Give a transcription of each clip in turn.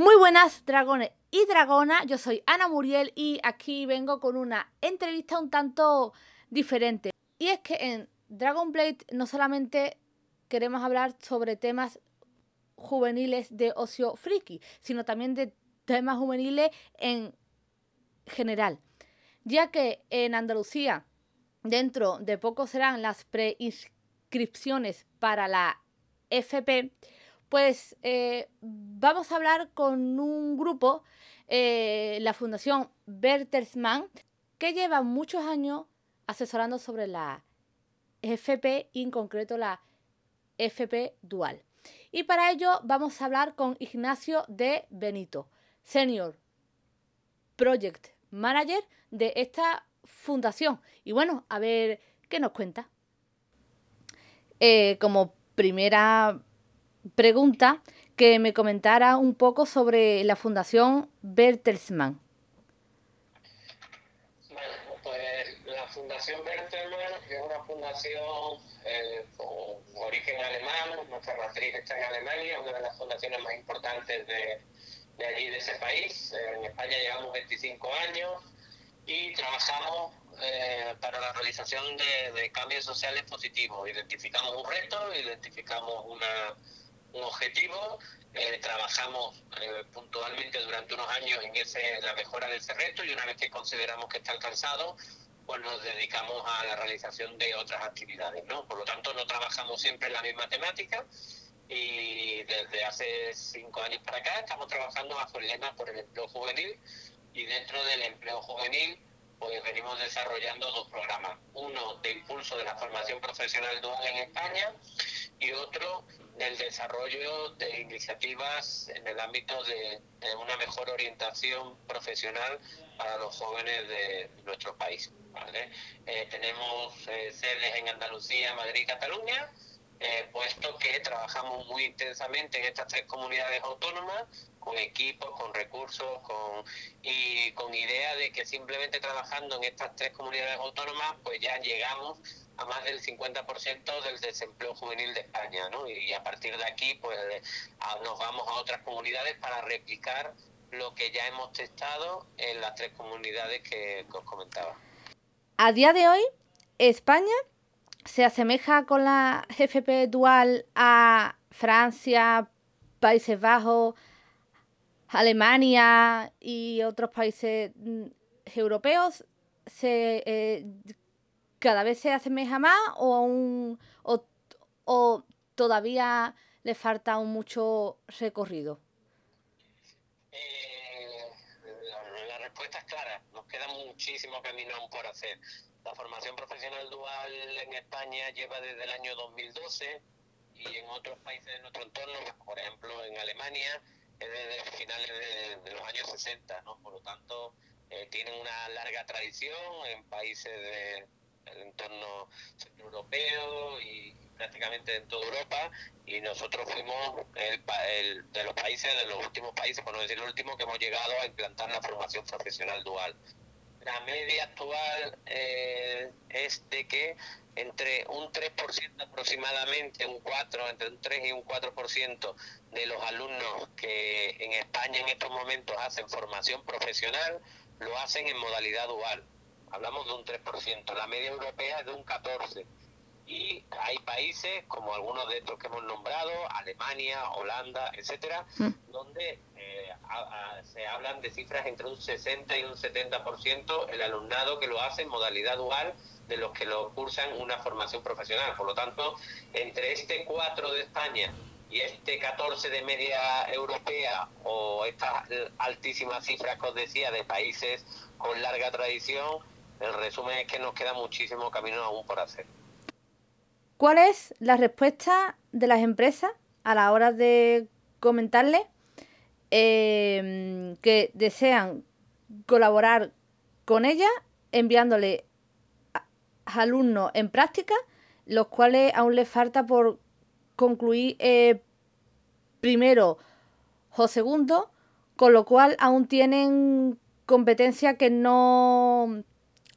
Muy buenas dragones y dragonas, yo soy Ana Muriel y aquí vengo con una entrevista un tanto diferente. Y es que en Dragon Blade no solamente queremos hablar sobre temas juveniles de ocio friki, sino también de temas juveniles en general. Ya que en Andalucía, dentro de poco serán las preinscripciones para la FP, pues eh, vamos a hablar con un grupo, eh, la Fundación Bertelsmann, que lleva muchos años asesorando sobre la FP y en concreto la FP Dual. Y para ello vamos a hablar con Ignacio de Benito, Senior Project Manager de esta fundación. Y bueno, a ver qué nos cuenta. Eh, como primera pregunta que me comentara un poco sobre la Fundación Bertelsmann. Bueno, pues la Fundación Bertelsmann es una fundación eh, con origen alemán, nuestra matriz está en Alemania, una de las fundaciones más importantes de, de allí, de ese país. En España llevamos 25 años y trabajamos eh, para la realización de, de, cambios sociales positivos. Identificamos un reto, identificamos una, un objetivo, eh, trabajamos eh, puntualmente durante unos años en ese, la mejora de ese reto y una vez que consideramos que está alcanzado, pues nos dedicamos a la realización de otras actividades, ¿no? Por lo tanto, no trabajamos siempre en la misma temática y desde hace cinco años para acá estamos trabajando bajo el lema por el empleo juvenil y dentro del empleo juvenil pues venimos desarrollando dos programas, uno de impulso de la formación profesional dual en España y otro del desarrollo de iniciativas en el ámbito de, una mejor orientación profesional para los jóvenes de nuestro país. Eh, tenemos eh, sedes en Andalucía, Madrid y Cataluña, eh, puesto que trabajamos muy intensamente en estas tres comunidades autónomas, con equipos, con recursos, con y con idea de que simplemente trabajando en estas tres comunidades autónomas, pues ya llegamos a más del 50% del desempleo juvenil de España, ¿no? Y a partir de aquí, pues nos vamos a otras comunidades para replicar lo que ya hemos testado en las tres comunidades que, os comentaba. A día de hoy, España se asemeja con la GFP dual a Francia, Países Bajos, Alemania y otros países mm, europeos. Eh, cada vez se asemeja más o, o, todavía le falta un mucho recorrido? Eh, la, respuesta es clara, nos queda muchísimo camino por hacer. La formación profesional dual en España lleva desde el año 2012 y en otros países de nuestro entorno, por ejemplo en Alemania, es desde finales de, los años 60, ¿no? Por lo tanto, eh, tienen una larga tradición en países de, el entorno europeo y prácticamente en toda Europa y nosotros fuimos el, de los países, de los últimos países, por no decir el último, que hemos llegado a implantar la formación profesional dual. La media actual eh, es de que entre un 3% aproximadamente, un 4, entre un 3 y un 4% de los alumnos que en España en estos momentos hacen formación profesional, lo hacen en modalidad dual hablamos de un 3%, la media europea es de un 14%. Y hay países, como algunos de estos que hemos nombrado, Alemania, Holanda, etcétera, mm. donde eh, se hablan de cifras entre un 60 y un 70% el alumnado que lo hace en modalidad dual de los que lo cursan una formación profesional. Por lo tanto, entre este 4 de España y este 14 de media europea o estas altísimas cifras que os decía de países con larga tradición, el resumen es que nos queda muchísimo camino aún por hacer. ¿Cuál es la respuesta de las empresas a la hora de comentarle eh, que desean colaborar con ella enviándole alumnos en práctica, los cuales aún les falta por concluir eh, primero o segundo, con lo cual aún tienen competencia que no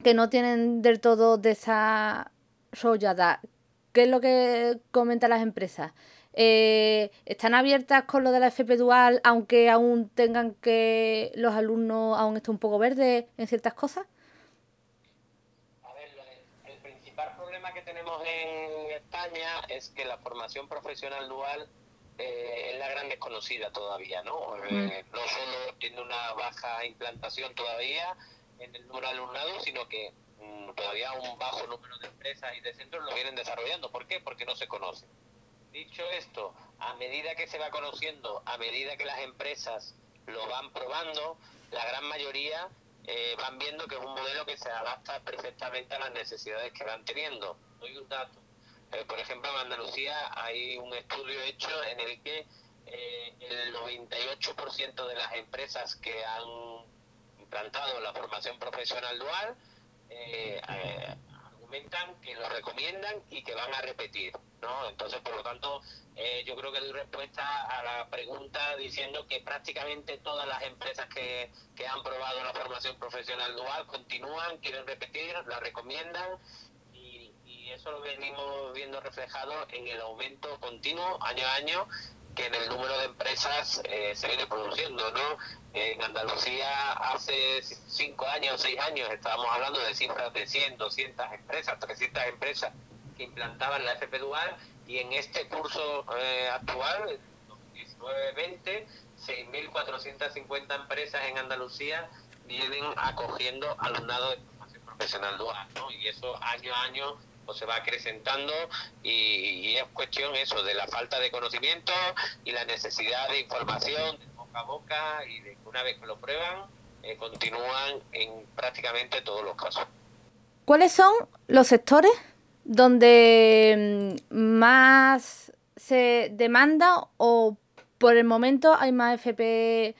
que no tienen del todo desarrollada. ¿Qué es lo que comentan las empresas? eh, ¿están abiertas con lo de la FP Dual, aunque aún tengan que los alumnos aún estén un poco verdes en ciertas cosas? A ver, el principal problema que tenemos en España es que la formación profesional dual eh, es la gran desconocida todavía, ¿no? Eh, mm. no solo tiene una baja implantación todavía en el alumnado, sino que mm, todavía un bajo número de empresas y de centros lo vienen desarrollando. ¿Por qué? Porque no se conoce. Dicho esto, a medida que se va conociendo, a medida que las empresas lo van probando, la gran mayoría eh, van viendo que es un modelo que se adapta perfectamente a las necesidades que van teniendo. Doy un dato. Eh, por ejemplo, en Andalucía hay un estudio hecho en el que eh, el 98% de las empresas que han implantado la formación profesional dual argumentan que lo recomiendan y que van a repetir. ¿no? Entonces, por lo tanto, eh, yo creo que doy respuesta a la pregunta diciendo que prácticamente todas las empresas que, que han probado la formación profesional dual continúan, quieren repetir, la recomiendan y eso lo venimos viendo reflejado en el aumento continuo año a año que en el número de empresas eh, se viene produciendo, ¿no? En Andalucía hace cinco años, seis años estábamos hablando de cifras de 100, 200 empresas, 300 empresas que implantaban la FP Dual y en este curso eh, actual, 19-20, 6.450 empresas en Andalucía vienen acogiendo alumnado de formación profesional dual, ¿no? Y eso año a año pues se va acrecentando y, es cuestión eso de la falta de conocimiento y la necesidad de información de boca a boca y de que una vez que lo prueban eh, continúan en prácticamente todos los casos. ¿Cuáles son los sectores donde mm, más se demanda o por el momento hay más FP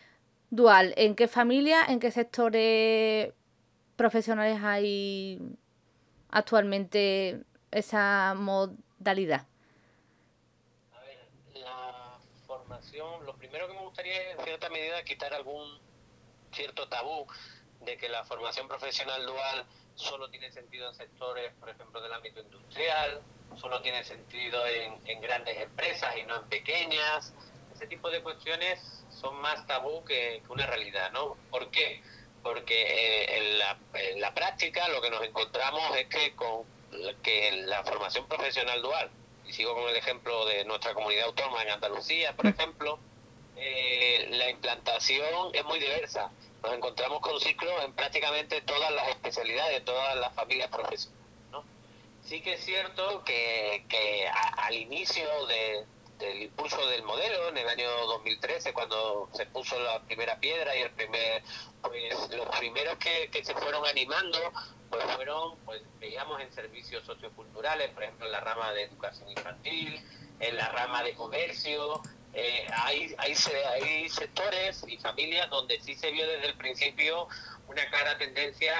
dual? ¿En qué familia, en qué sectores profesionales hay actualmente esa modalidad? A ver, la formación, lo primero que me gustaría es en cierta medida quitar algún cierto tabú de que la formación profesional dual solo tiene sentido en sectores, por ejemplo, del ámbito industrial, solo tiene sentido en, grandes empresas y no en pequeñas. Ese tipo de cuestiones son más tabú que, una realidad, ¿no? ¿Por qué? Porque eh, en, la, en, la, práctica lo que nos encontramos es que con que la formación profesional dual, y sigo con el ejemplo de nuestra comunidad autónoma en Andalucía, por ejemplo, eh, la implantación es muy diversa nos encontramos con ciclos en prácticamente todas las especialidades, todas las familias profesionales. ¿no? Sí que es cierto que, que al inicio del impulso del modelo, en el año 2013, cuando se puso la primera piedra y el primer, los primeros que, que se fueron animando, pues fueron, pues veíamos en servicios socioculturales, por ejemplo en la rama de educación infantil, en la rama de comercio, eh, hay, hay, hay sectores y familias donde sí se vio desde el principio una clara tendencia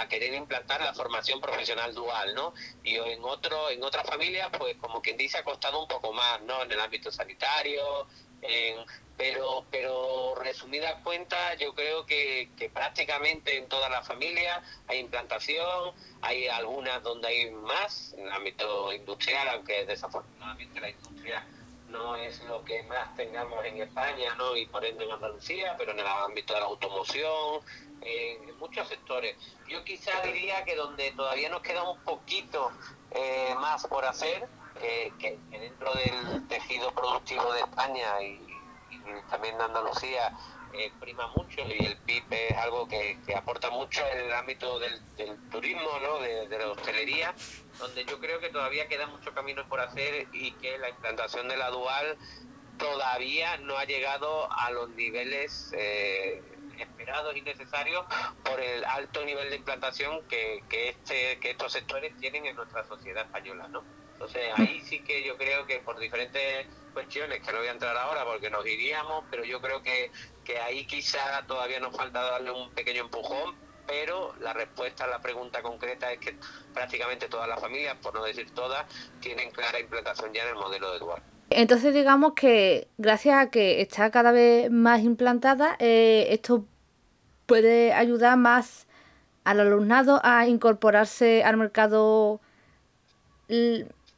a, querer implantar la formación profesional dual, ¿no? Y en otro, en otras familias, pues como quien dice, ha costado un poco más, ¿no? En el ámbito sanitario, pero, pero resumidas cuentas, yo creo que, que prácticamente en todas las familias hay implantación, hay algunas donde hay más, en el ámbito industrial, aunque desafortunadamente la industria no es lo que más tengamos en España ¿no? y por ende en Andalucía, pero en el ámbito de la automoción, en muchos sectores. Yo quizá diría que donde todavía nos queda un poquito eh, más por hacer, que, dentro del tejido productivo de España y, también de Andalucía eh, prima mucho y el PIB es algo que, aporta mucho en el ámbito del, turismo, ¿no? de, la hostelería donde yo creo que todavía queda mucho camino por hacer y que la implantación de la dual todavía no ha llegado a los niveles eh, esperados y necesarios por el alto nivel de implantación que, que, este, estos sectores tienen en nuestra sociedad española, ¿no? Entonces ahí sí que yo creo que por diferentes cuestiones, que no voy a entrar ahora porque nos iríamos, pero yo creo que, que ahí quizá todavía nos falta darle un pequeño empujón pero la respuesta a la pregunta concreta es que prácticamente todas las familias, por no decir todas, tienen clara implantación ya en el modelo de Dual. Entonces digamos que gracias a que está cada vez más implantada, eh, esto puede ayudar más al alumnado a incorporarse al mercado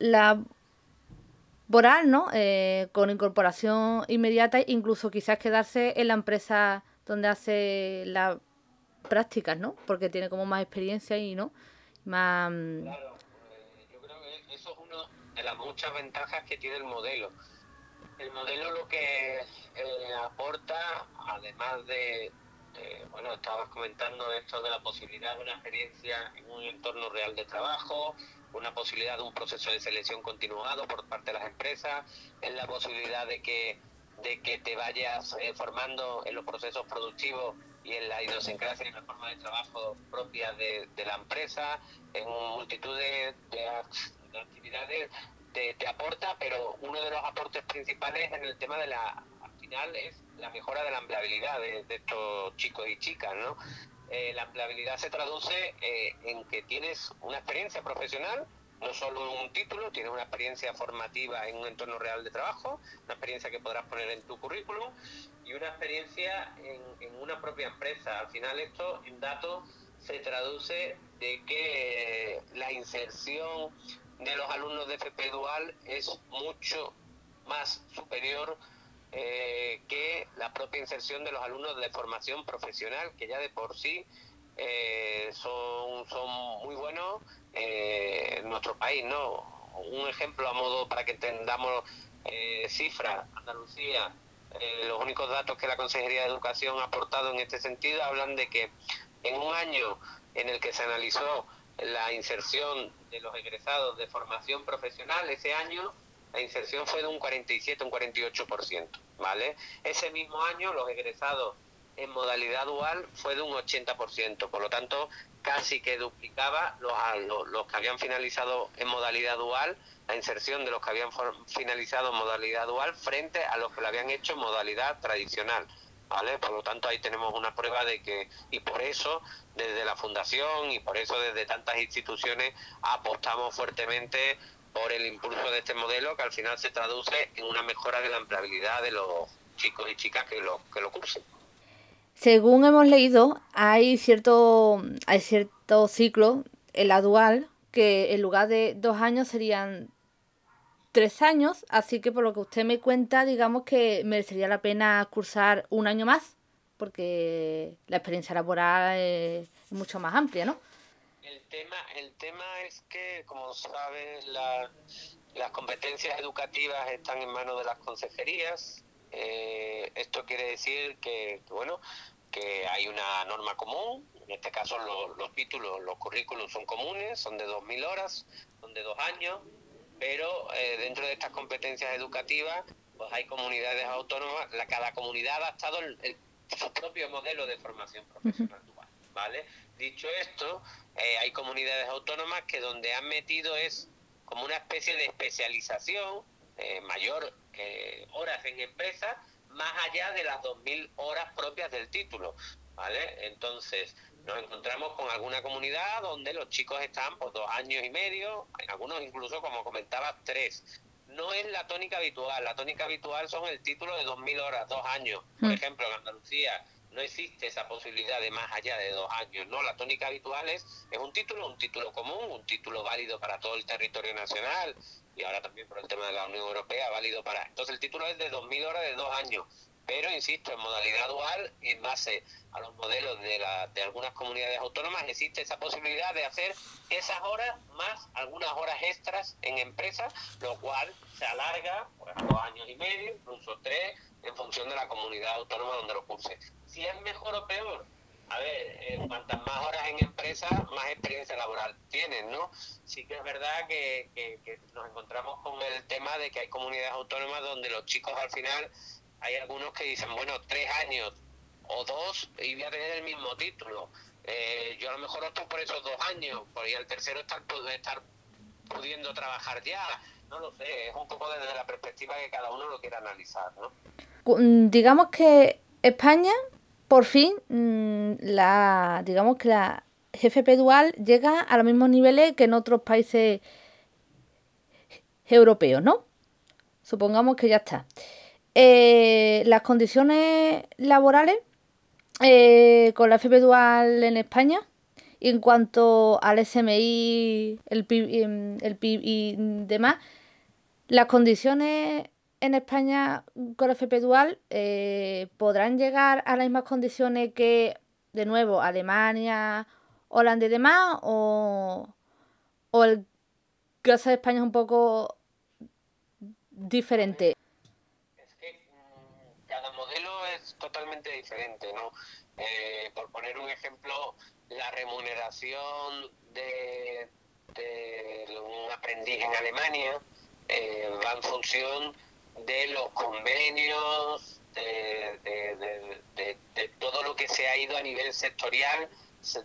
laboral, ¿no? Eh, con incorporación inmediata, incluso quizás quedarse en la empresa donde hace las prácticas, ¿no? Porque tiene como más experiencia y, ¿no? Más... Mm, claro, pues, yo creo que eso es una de las muchas ventajas que tiene el modelo. El modelo lo que eh, aporta, además de, bueno, estabas comentando esto de la posibilidad de una experiencia en un entorno real de trabajo, una posibilidad de un proceso de selección continuado por parte de las empresas, es la posibilidad de que, de que te vayas eh, formando en los procesos productivos y en la idiosincrasia y la forma de trabajo propia de, la empresa, en multitud de, actividades te, aporta, pero uno de los aportes principales en el tema de la, al final es la mejora de la empleabilidad de estos chicos y chicas, ¿no? Eh, la empleabilidad se traduce eh, en que tienes una experiencia profesional, no solo un título, tienes una experiencia formativa en un entorno real de trabajo, una experiencia que podrás poner en tu currículum y una experiencia en, una propia empresa. Al final esto en datos se traduce de que la inserción de los alumnos de FP Dual es mucho más superior eh, que la propia inserción de los alumnos de formación profesional, que ya de por sí eh, son, son muy buenos eh, en nuestro país, ¿no? Un ejemplo a modo para que entendamos cifras, Andalucía, los únicos datos que la Consejería de Educación ha aportado en este sentido hablan de que en un año en el que se analizó la inserción de los egresados de formación profesional, ese año la inserción fue de un 47, un 48%, ¿vale? Ese mismo año los egresados en modalidad dual fue de un 80%, por lo tanto casi que duplicaba los, los, que habían finalizado en modalidad dual, la inserción de los que habían finalizado en modalidad dual frente a los que lo habían hecho en modalidad tradicional. ¿Vale? Por lo tanto, ahí tenemos una prueba de que, y por eso, desde la Fundación y por eso desde tantas instituciones, apostamos fuertemente por el impulso de este modelo que al final se traduce en una mejora de la empleabilidad de los chicos y chicas que lo, que lo cursen. Según hemos leído, hay cierto, hay cierto ciclo, en la dual, que en lugar de dos años serían tres años, así que por lo que usted me cuenta, digamos que merecería la pena cursar un año más, porque la experiencia laboral es mucho más amplia, ¿no? El tema, el tema es que, como sabes, las competencias educativas están en manos de las consejerías. Eh, esto quiere decir que, bueno, que hay una norma común. En este caso, los títulos, los currículos son comunes, son de 2.000 horas, son de dos años, pero eh, dentro de estas competencias educativas, pues hay comunidades autónomas. La, cada comunidad ha adaptado su propio modelo de formación profesional. ¿Vale? Dicho esto, eh, hay comunidades autónomas que donde han metido es como una especie de especialización eh, mayor horas en empresas, más allá de las 2.000 horas propias del título. ¿Vale? Entonces, nos encontramos con alguna comunidad donde los chicos están por dos años y medio, en algunos incluso, como comentaba, tres. No es la tónica habitual, la tónica habitual son el título de 2.000 horas, dos años. Por mm. ejemplo, en Andalucía no existe esa posibilidad de más allá de dos años. No, la tónica habitual es, un título, un título común, un título válido para todo el territorio nacional y ahora también por el tema de la Unión Europea, válido para. Entonces el título es de 2.000 horas de dos años, pero insisto, en modalidad dual, en base a los modelos de, la, de algunas comunidades autónomas, existe esa posibilidad de hacer esas horas más algunas horas extras en empresas, lo cual se alarga por dos años y medio, incluso tres, en función de la comunidad autónoma donde lo curse. Si es mejor o peor, a ver, eh, cuantas más horas en empresa, más experiencia laboral tienen, ¿no? Sí que es verdad que, nos encontramos con el tema de que hay comunidades autónomas donde los chicos al final, hay algunos que dicen, bueno, tres años o dos y voy a tener el mismo título. Eh, yo a lo mejor opto por esos dos años, porque el tercero estar, estar pudiendo trabajar ya. No lo sé, es un poco desde la perspectiva que cada uno lo quiera analizar, ¿no? Digamos que España, por fin, mm, la, digamos que la GFP dual llega a los mismos niveles que en otros países europeos, ¿no? Supongamos que ya está. Eh, las condiciones laborales eh, con la FP dual en España y en cuanto al SMI, el PIB, el PIB y demás, Las condiciones en España con la FP Dual eh, podrán llegar a las mismas condiciones que, de nuevo, Alemania, Holanda y demás, o, o el caso de España es un poco diferente. Es que mm, cada modelo es totalmente diferente, ¿no? Eh, por poner un ejemplo, la remuneración de, un aprendiz en Alemania eh, va en función de los convenios, de, todo lo que se ha ido a nivel sectorial,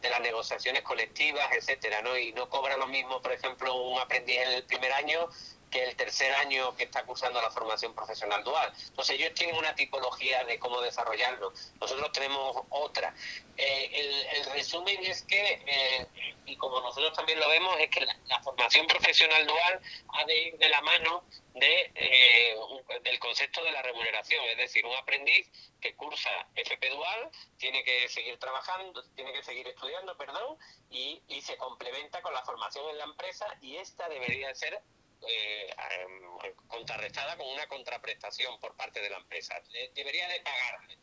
de las negociaciones colectivas, etcétera, ¿no? Y no cobra lo mismo, por ejemplo, un aprendiz en el primer año que el tercer año que está cursando la formación profesional dual. Entonces ellos tienen una tipología de cómo desarrollarlo, nosotros tenemos otra. Eh, el, resumen es que, eh, y como nosotros también lo vemos, es que la, formación profesional dual ha de ir de la mano de, eh, del concepto de la remuneración, es decir, un aprendiz que cursa FP dual tiene que seguir trabajando, tiene que seguir estudiando, perdón, y, y se complementa con la formación en la empresa y esta debería ser eh, em, contrarrestada con una contraprestación por parte de la empresa. Debería de pagarle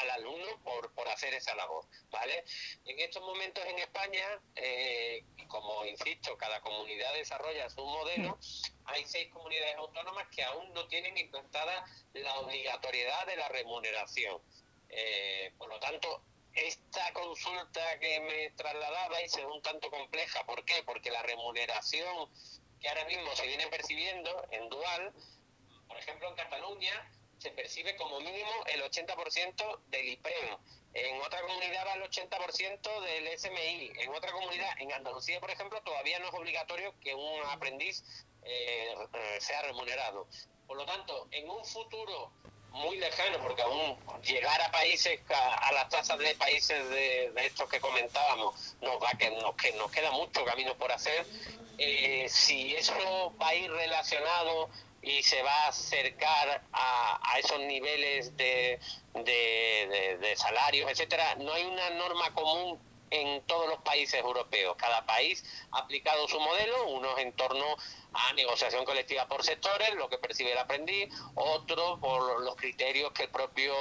al alumno por, por hacer esa labor, ¿vale? En estos momentos en España, eh, como insisto, cada comunidad desarrolla su modelo, hay seis comunidades autónomas que aún no tienen implantada la obligatoriedad de la remuneración. Eh, por lo tanto, esta consulta que me trasladabais es un tanto compleja. ¿Por qué? Porque la remuneración que ahora mismo se viene percibiendo en dual, por ejemplo en Cataluña se percibe como mínimo el 80% del IPREM, en otra comunidad va el 80% del SMI, en otra comunidad, en Andalucía por ejemplo, todavía no es obligatorio que un aprendiz eh, eh, sea remunerado. Por lo tanto, en un futuro muy lejano, porque aún llegar a países, a, las tasas de países de, estos que comentábamos, nos va que nos, que nos queda mucho camino por hacer. Eh, si eso va a ir relacionado y se va a acercar a, esos niveles de, de, salarios, etcétera, no hay una norma común en todos los países europeos. Cada país ha aplicado su modelo, unos en torno a negociación colectiva por sectores, lo que percibe el aprendiz, otro por los criterios que el propio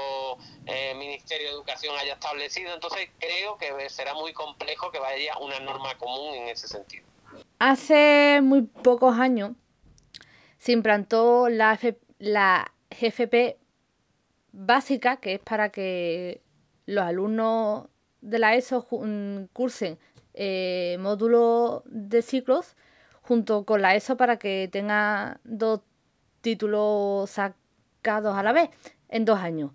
eh, Ministerio de Educación haya establecido. Entonces creo que será muy complejo que vaya una norma común en ese sentido. Hace muy pocos años se implantó la, la GFP básica, que es para que los alumnos de la ESO cursen eh, módulos de ciclos junto con la ESO para que tenga dos títulos sacados a la vez en dos años.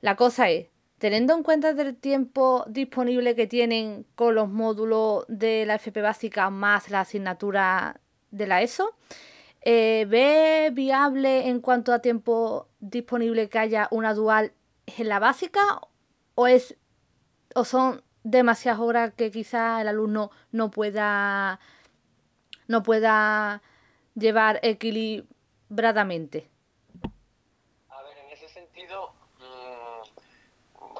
La cosa es, teniendo en cuenta el tiempo disponible que tienen con los módulos de la FP básica más la asignatura de la ESO, eh, ¿ve viable en cuanto a tiempo disponible que haya una dual en la básica o es o son demasiadas horas que quizá el alumno no pueda no pueda llevar equilibradamente?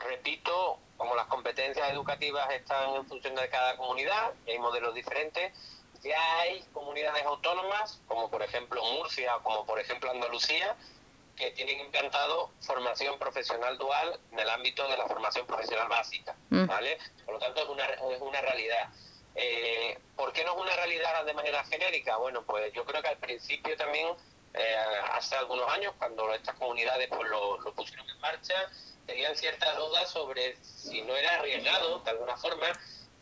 repito, como las competencias educativas están en función de cada comunidad, y hay modelos diferentes, ya hay comunidades autónomas, como por ejemplo Murcia como por ejemplo Andalucía, que tienen implantado formación profesional dual en el ámbito de la formación profesional básica, mm. ¿vale? Por lo tanto, es una, es una realidad. Eh, ¿Por qué no es una realidad de manera genérica? Bueno, pues yo creo que al principio también, eh, hace algunos años, cuando estas comunidades pues lo, lo pusieron en marcha, tenían ciertas dudas sobre si no era arriesgado, de alguna forma,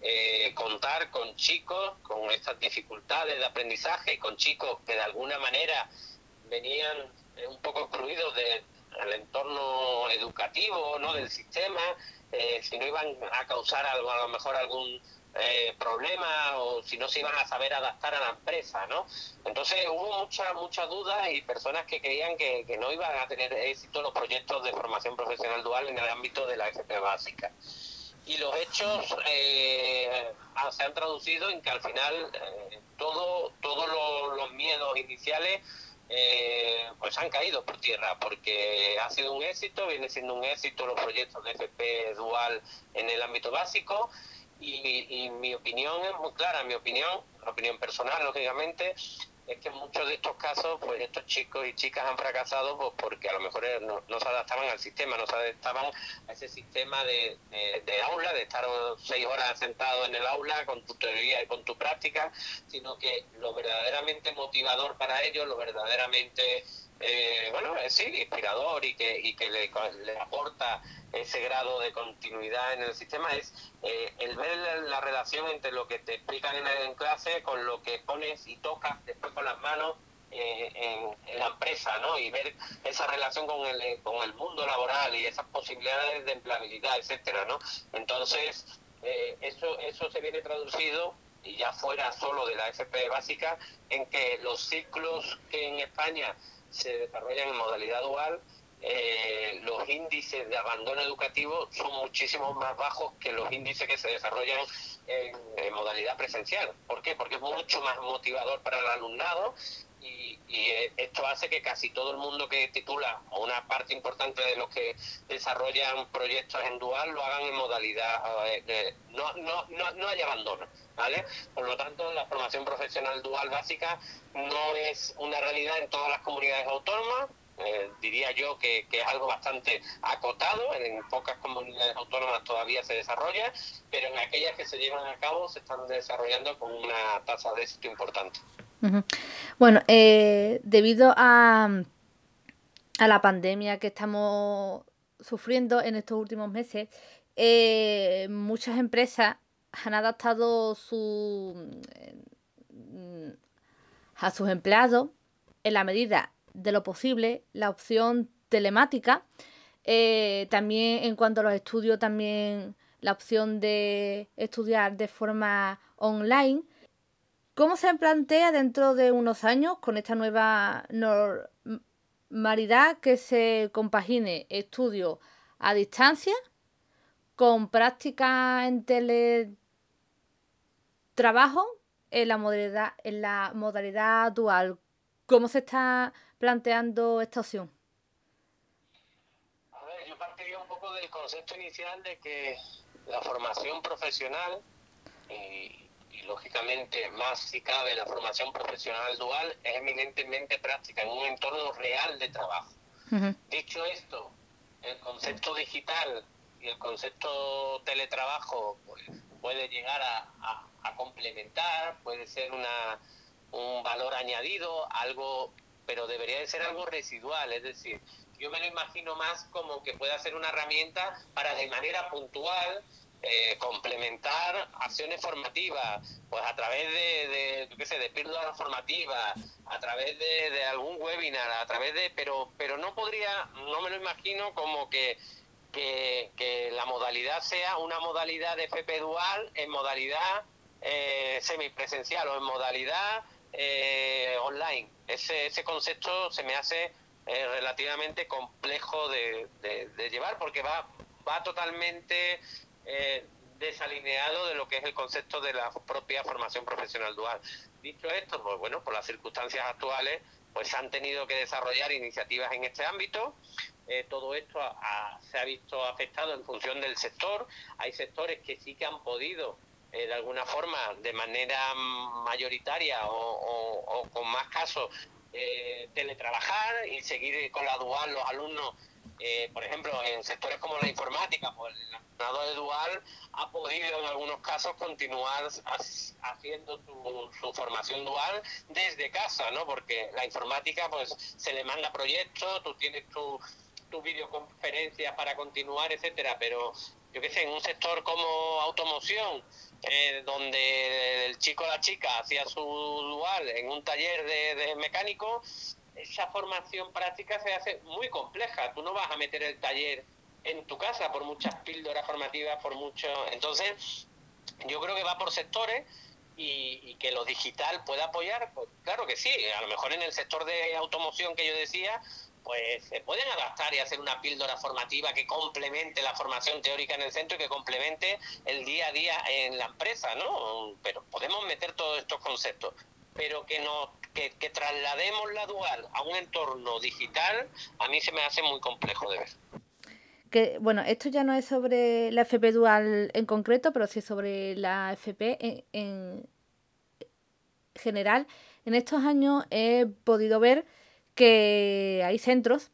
eh, contar con chicos con estas dificultades de aprendizaje, con chicos que de alguna manera venían un poco excluidos del entorno educativo, no del sistema, eh, si no iban a causar algo, a lo mejor algún eh, problemas o si no se iban a saber adaptar a la empresa, ¿no? Entonces hubo muchas muchas dudas y personas que creían que, no iban a tener éxito los proyectos de formación profesional dual en el ámbito de la FP básica. Y los hechos eh, se han traducido en que al final eh, todo, todos los, miedos iniciales eh, pues han caído por tierra porque ha sido un éxito, viene siendo un éxito los proyectos de FP dual en el ámbito básico y, mi opinión es muy clara, mi opinión, opinión personal, lógicamente, es que en muchos de estos casos, pues estos chicos y chicas han fracasado pues, porque a lo mejor no, se adaptaban al sistema, no se adaptaban a ese sistema de, aula, de estar seis horas sentado en el aula con tu teoría y con tu práctica, sino que lo verdaderamente motivador para ellos, lo verdaderamente eh, bueno, sí, inspirador y que, y que le, aporta ese grado de continuidad en el sistema es eh, el ver la relación entre lo que te explican en, clase con lo que pones y tocas después con las manos eh, en, la empresa, ¿no? Y ver esa relación con el, con el mundo laboral y esas posibilidades de empleabilidad, etcétera, ¿no? Entonces, eso, eso se viene traducido y ya fuera solo de la FP básica, en que los ciclos que en España se desarrollan en modalidad dual, eh, los índices de abandono educativo son muchísimo más bajos que los índices que se desarrollan en, modalidad presencial. ¿Por qué? Porque es mucho más motivador para el alumnado y, eh, esto hace que casi todo el mundo que titula, o una parte importante de los que desarrollan proyectos en dual, lo hagan en modalidad, eh, no, no, no, no hay abandono. ¿Vale? Por lo tanto, la formación profesional dual básica no es una realidad en todas las comunidades autónomas, eh, diría yo que, es algo bastante acotado, en pocas comunidades autónomas todavía se desarrolla, pero en aquellas que se llevan a cabo se están desarrollando con una tasa de éxito importante. Bueno, eh, debido a, a la pandemia que estamos sufriendo en estos últimos meses, eh, muchas empresas han adaptado su, mm, a sus empleados en la medida de lo posible la opción telemática. Eh, también en cuanto a los estudios, también la opción de estudiar de forma online. ¿Cómo se plantea dentro de unos años con esta nueva normalidad que se compagine estudio a distancia con práctica en teletrabajo en la modalidad, en la modalidad dual? ¿Cómo se está planteando esta opción? A ver, yo partiría un poco del concepto inicial de que la formación profesional y, lógicamente más si cabe la formación profesional dual es eminentemente práctica en un entorno real de trabajo. Dicho esto, el concepto digital y el concepto teletrabajo pues, puede llegar a, a complementar, puede ser una, un valor añadido, algo pero debería de ser algo residual, es decir, yo me lo imagino más como que pueda ser una herramienta para de manera puntual eh, complementar acciones formativas, pues a través de, de qué sé, de píldoras formativas, a través de, algún webinar, a través de, pero, pero no podría, no me lo imagino como que, que, la modalidad sea una modalidad de FP dual en modalidad eh, semipresencial o en modalidad eh, online. Ese, ese concepto se me hace eh, relativamente complejo de, llevar porque va, va totalmente eh, desalineado de lo que es el concepto de la propia formación profesional dual. Dicho esto, pues bueno, por las circunstancias actuales, pues han tenido que desarrollar iniciativas en este ámbito. Eh, todo esto se ha visto afectado en función del sector. Hay sectores que sí que han podido eh, de alguna forma, de manera mayoritaria o, con más casos, eh, teletrabajar y seguir con la dual los alumnos. Eh, por ejemplo, en sectores como la informática, pues el alumnado de dual ha podido en algunos casos continuar haciendo su, formación dual desde casa, ¿no? Porque la informática, pues se le manda proyectos, tú tienes tu, tu videoconferencia para continuar, etcétera, pero yo qué sé, en un sector como automoción, eh, donde el chico o la chica hacía su dual en un taller de, mecánico, esa formación práctica se hace muy compleja. Tú no vas a meter el taller en tu casa por muchas píldoras formativas, por mucho. Entonces, yo creo que va por sectores y, y, que lo digital pueda apoyar. Pues, claro que sí, a lo mejor en el sector de automoción que yo decía, pues se pueden adaptar y hacer una píldora formativa que complemente la formación teórica en el centro y que complemente el día a día en la empresa, ¿no? Pero podemos meter todos estos conceptos, pero que no que, traslademos la dual a un entorno digital, a mí se me hace muy complejo de ver. Que, bueno, esto ya no es sobre la FP dual en concreto, pero sí sobre la FP en general. en estos años he podido ver que hay centros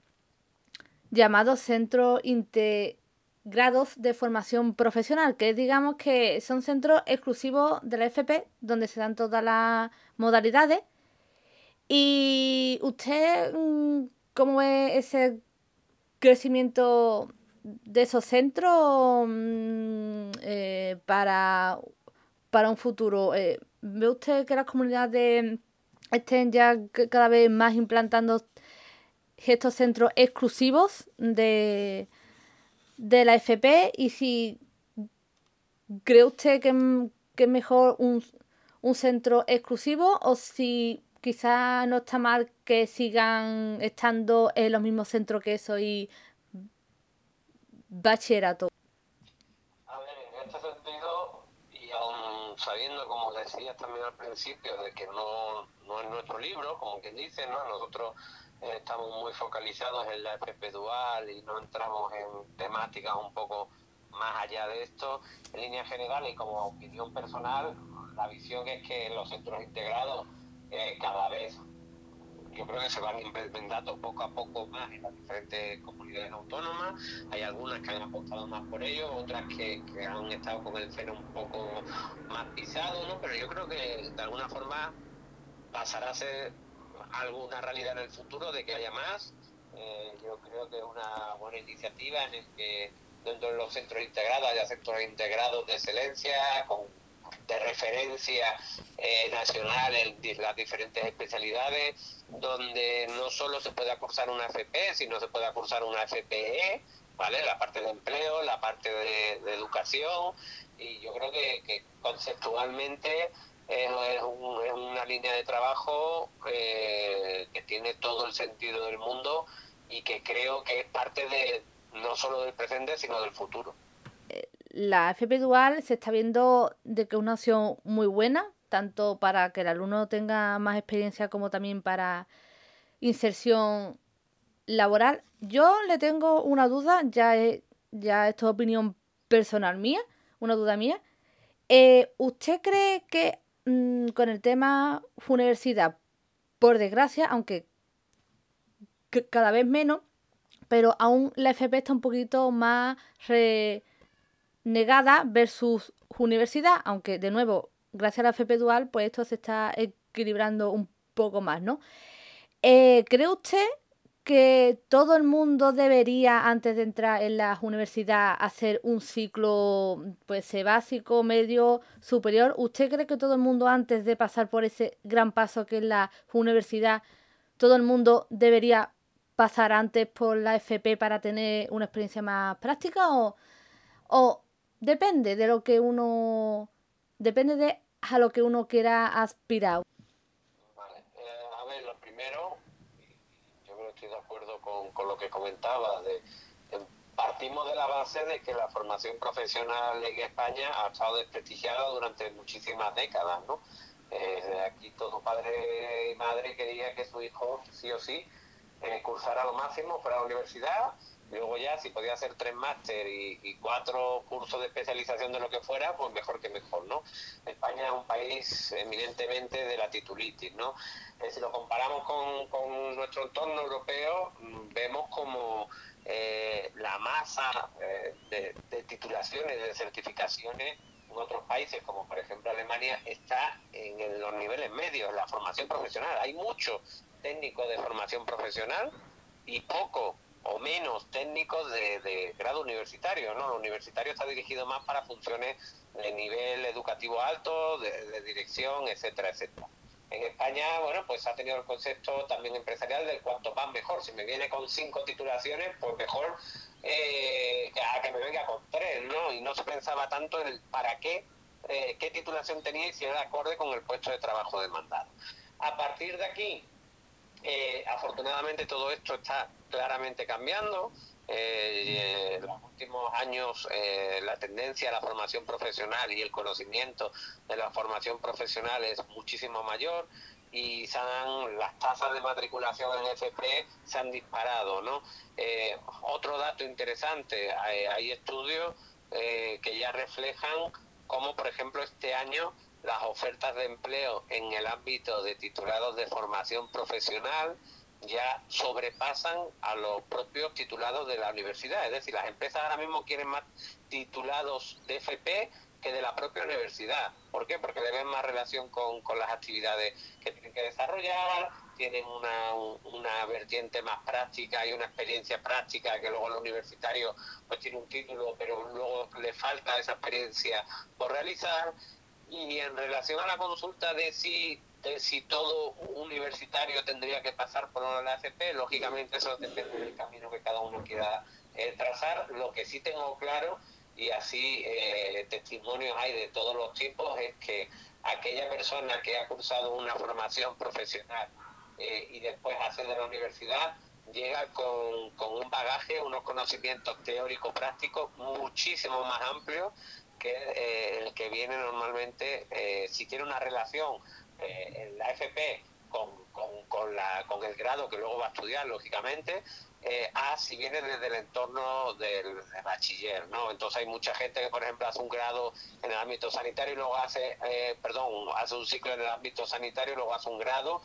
llamados centros integrados de formación profesional, que digamos que son centros exclusivos de la FP, donde se dan todas las modalidades. ¿Y usted mm, cómo ve ese crecimiento de esos centros mm, eh, para, para un futuro? Eh, ¿Ve usted que las comunidades estén ya cada vez más implantando estos centros exclusivos de, de la FP y si cree usted que, es mejor un, un, centro exclusivo o si quizás no está mal que sigan estando en los mismos centros que eso y bachillerato. A ver, en este sentido, y aún sabiendo, como decías también al principio, de que no, no es nuestro libro, como quien dice, ¿no? Nosotros estamos muy focalizados en la FP dual y no entramos en temáticas un poco más allá de esto. En línea general y como opinión personal, la visión es que los centros integrados eh, cada vez yo creo que se van implementando poco a poco más en las diferentes comunidades autónomas. Hay algunas que han apostado más por ello, otras que, que han estado con el freno un poco más pisado, ¿no? Pero yo creo que de alguna forma pasará a ser alguna realidad en el futuro de que haya más. Eh, yo creo que es una buena iniciativa en el que dentro de los centros integrados haya centros integrados de excelencia, con, de referencia eh, nacional en las diferentes especialidades, donde no solo se pueda cursar una FP, sino se pueda cursar una FPE, ¿vale? La parte de empleo, la parte de, educación, y yo creo que, que conceptualmente es, una línea de trabajo eh, que tiene todo el sentido del mundo y que creo que es parte de no solo del presente, sino del futuro. La FP Dual se está viendo de que es una opción muy buena, tanto para que el alumno tenga más experiencia como también para inserción laboral. Yo le tengo una duda, ya, es, ya esto es opinión personal mía, una duda mía. Eh, ¿Usted cree que Mm, con el tema universidad, por desgracia, aunque cada vez menos, pero aún la FP está un poquito más renegada versus universidad, aunque de nuevo, gracias a la FP dual, pues esto se está equilibrando un poco más, ¿no? Eh, ¿Cree usted que todo el mundo debería, antes de entrar en la universidad, hacer un ciclo pues básico, medio, superior. ¿Usted cree que todo el mundo, antes de pasar por ese gran paso que es la universidad, todo el mundo debería pasar antes por la FP para tener una experiencia más práctica? ¿O, o depende de lo que uno. depende de a lo que uno quiera aspirar? Con, lo que comentaba, de, partimos de la base de que la formación profesional en España ha estado desprestigiada durante muchísimas décadas, ¿no? Eh, aquí todo padre y madre quería que su hijo sí o sí eh, cursara lo máximo, fuera la universidad, luego ya si podía hacer tres máster y, cuatro cursos de especialización de lo que fuera, pues mejor que mejor, ¿no? España es un país eminentemente de la titulitis, ¿no? Eh, si lo comparamos con, con, nuestro entorno europeo, mm, vemos como eh, la masa eh, de, de, titulaciones, de certificaciones en otros países, como por ejemplo Alemania, está en los niveles medios, la formación profesional. Hay muchos técnicos de formación profesional y poco o menos técnicos de, grado universitario, ¿no? Lo universitario está dirigido más para funciones de nivel educativo alto, de, dirección, etcétera, etcétera. En España, bueno, pues ha tenido el concepto también empresarial del cuanto más mejor. Si me viene con cinco titulaciones, pues mejor eh, que, me venga con tres, ¿no? Y no se pensaba tanto en el para qué, eh, qué titulación tenía y si era acorde con el puesto de trabajo demandado. A partir de aquí, eh, afortunadamente todo esto está claramente cambiando. Eh, en los últimos años eh, la tendencia a la formación profesional y el conocimiento de la formación profesional es muchísimo mayor y se han, las tasas de matriculación en FP se han disparado. ¿no? otro dato interesante, hay estudios que ya reflejan cómo, por ejemplo, este año las ofertas de empleo en el ámbito de titulados de formación profesional ya sobrepasan a los propios titulados de la universidad. Es decir, las empresas ahora mismo quieren más titulados de FP que de la propia universidad. ¿Por qué? Porque le ven más relación con, con las actividades que tienen que desarrollar, tienen una, una vertiente más práctica y una experiencia práctica que luego el universitario pues tiene un título, pero luego le falta esa experiencia por realizar. Y en relación a la consulta de si, de si todo universitario tendría que pasar por una AFP, lógicamente eso depende del camino que cada uno quiera eh, trazar. Lo que sí tengo claro, y así eh, testimonios hay de todos los tipos, es que aquella persona que ha cursado una formación profesional eh, y después accede a la universidad, llega con, con un bagaje, unos conocimientos teóricos prácticos muchísimo más amplios que el que viene normalmente, si tiene una relación eh, en la FP con, con, la, con el grado que luego va a estudiar, lógicamente, a si viene desde el entorno del bachiller, ¿no? Entonces hay mucha gente que, por ejemplo, hace un grado en el ámbito sanitario y luego hace, perdón, hace un ciclo en el ámbito sanitario y luego hace un grado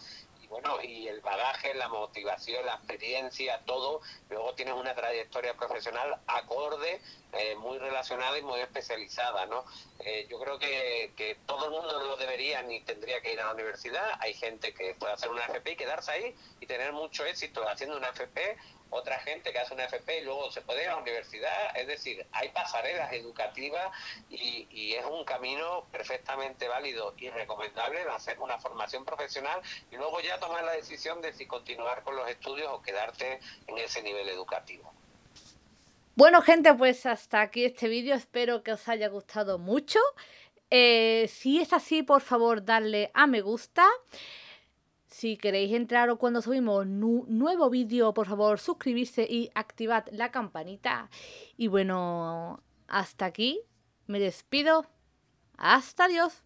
bueno, y el bagaje, la motivación, la experiencia, todo, luego tienes una trayectoria profesional acorde, eh, muy relacionada y muy especializada, ¿no? Eh, yo creo que, que, todo el mundo no debería ni tendría que ir a la universidad, hay gente que puede hacer una FP y quedarse ahí y tener mucho éxito haciendo una FP otra gente que hace una FP y luego se puede ir a la universidad. Es decir, hay pasarelas educativas y, es un camino perfectamente válido y recomendable hacer una formación profesional y luego ya tomar la decisión de si continuar con los estudios o quedarte en ese nivel educativo. Bueno, gente, pues hasta aquí este vídeo. Espero que os haya gustado mucho. Eh, si es así, por favor, darle a me gusta. Si queréis entrar o cuando subimos nuevo vídeo, por favor, suscribirse y activad la campanita. Y bueno, hasta aquí me despido. Hasta Dios.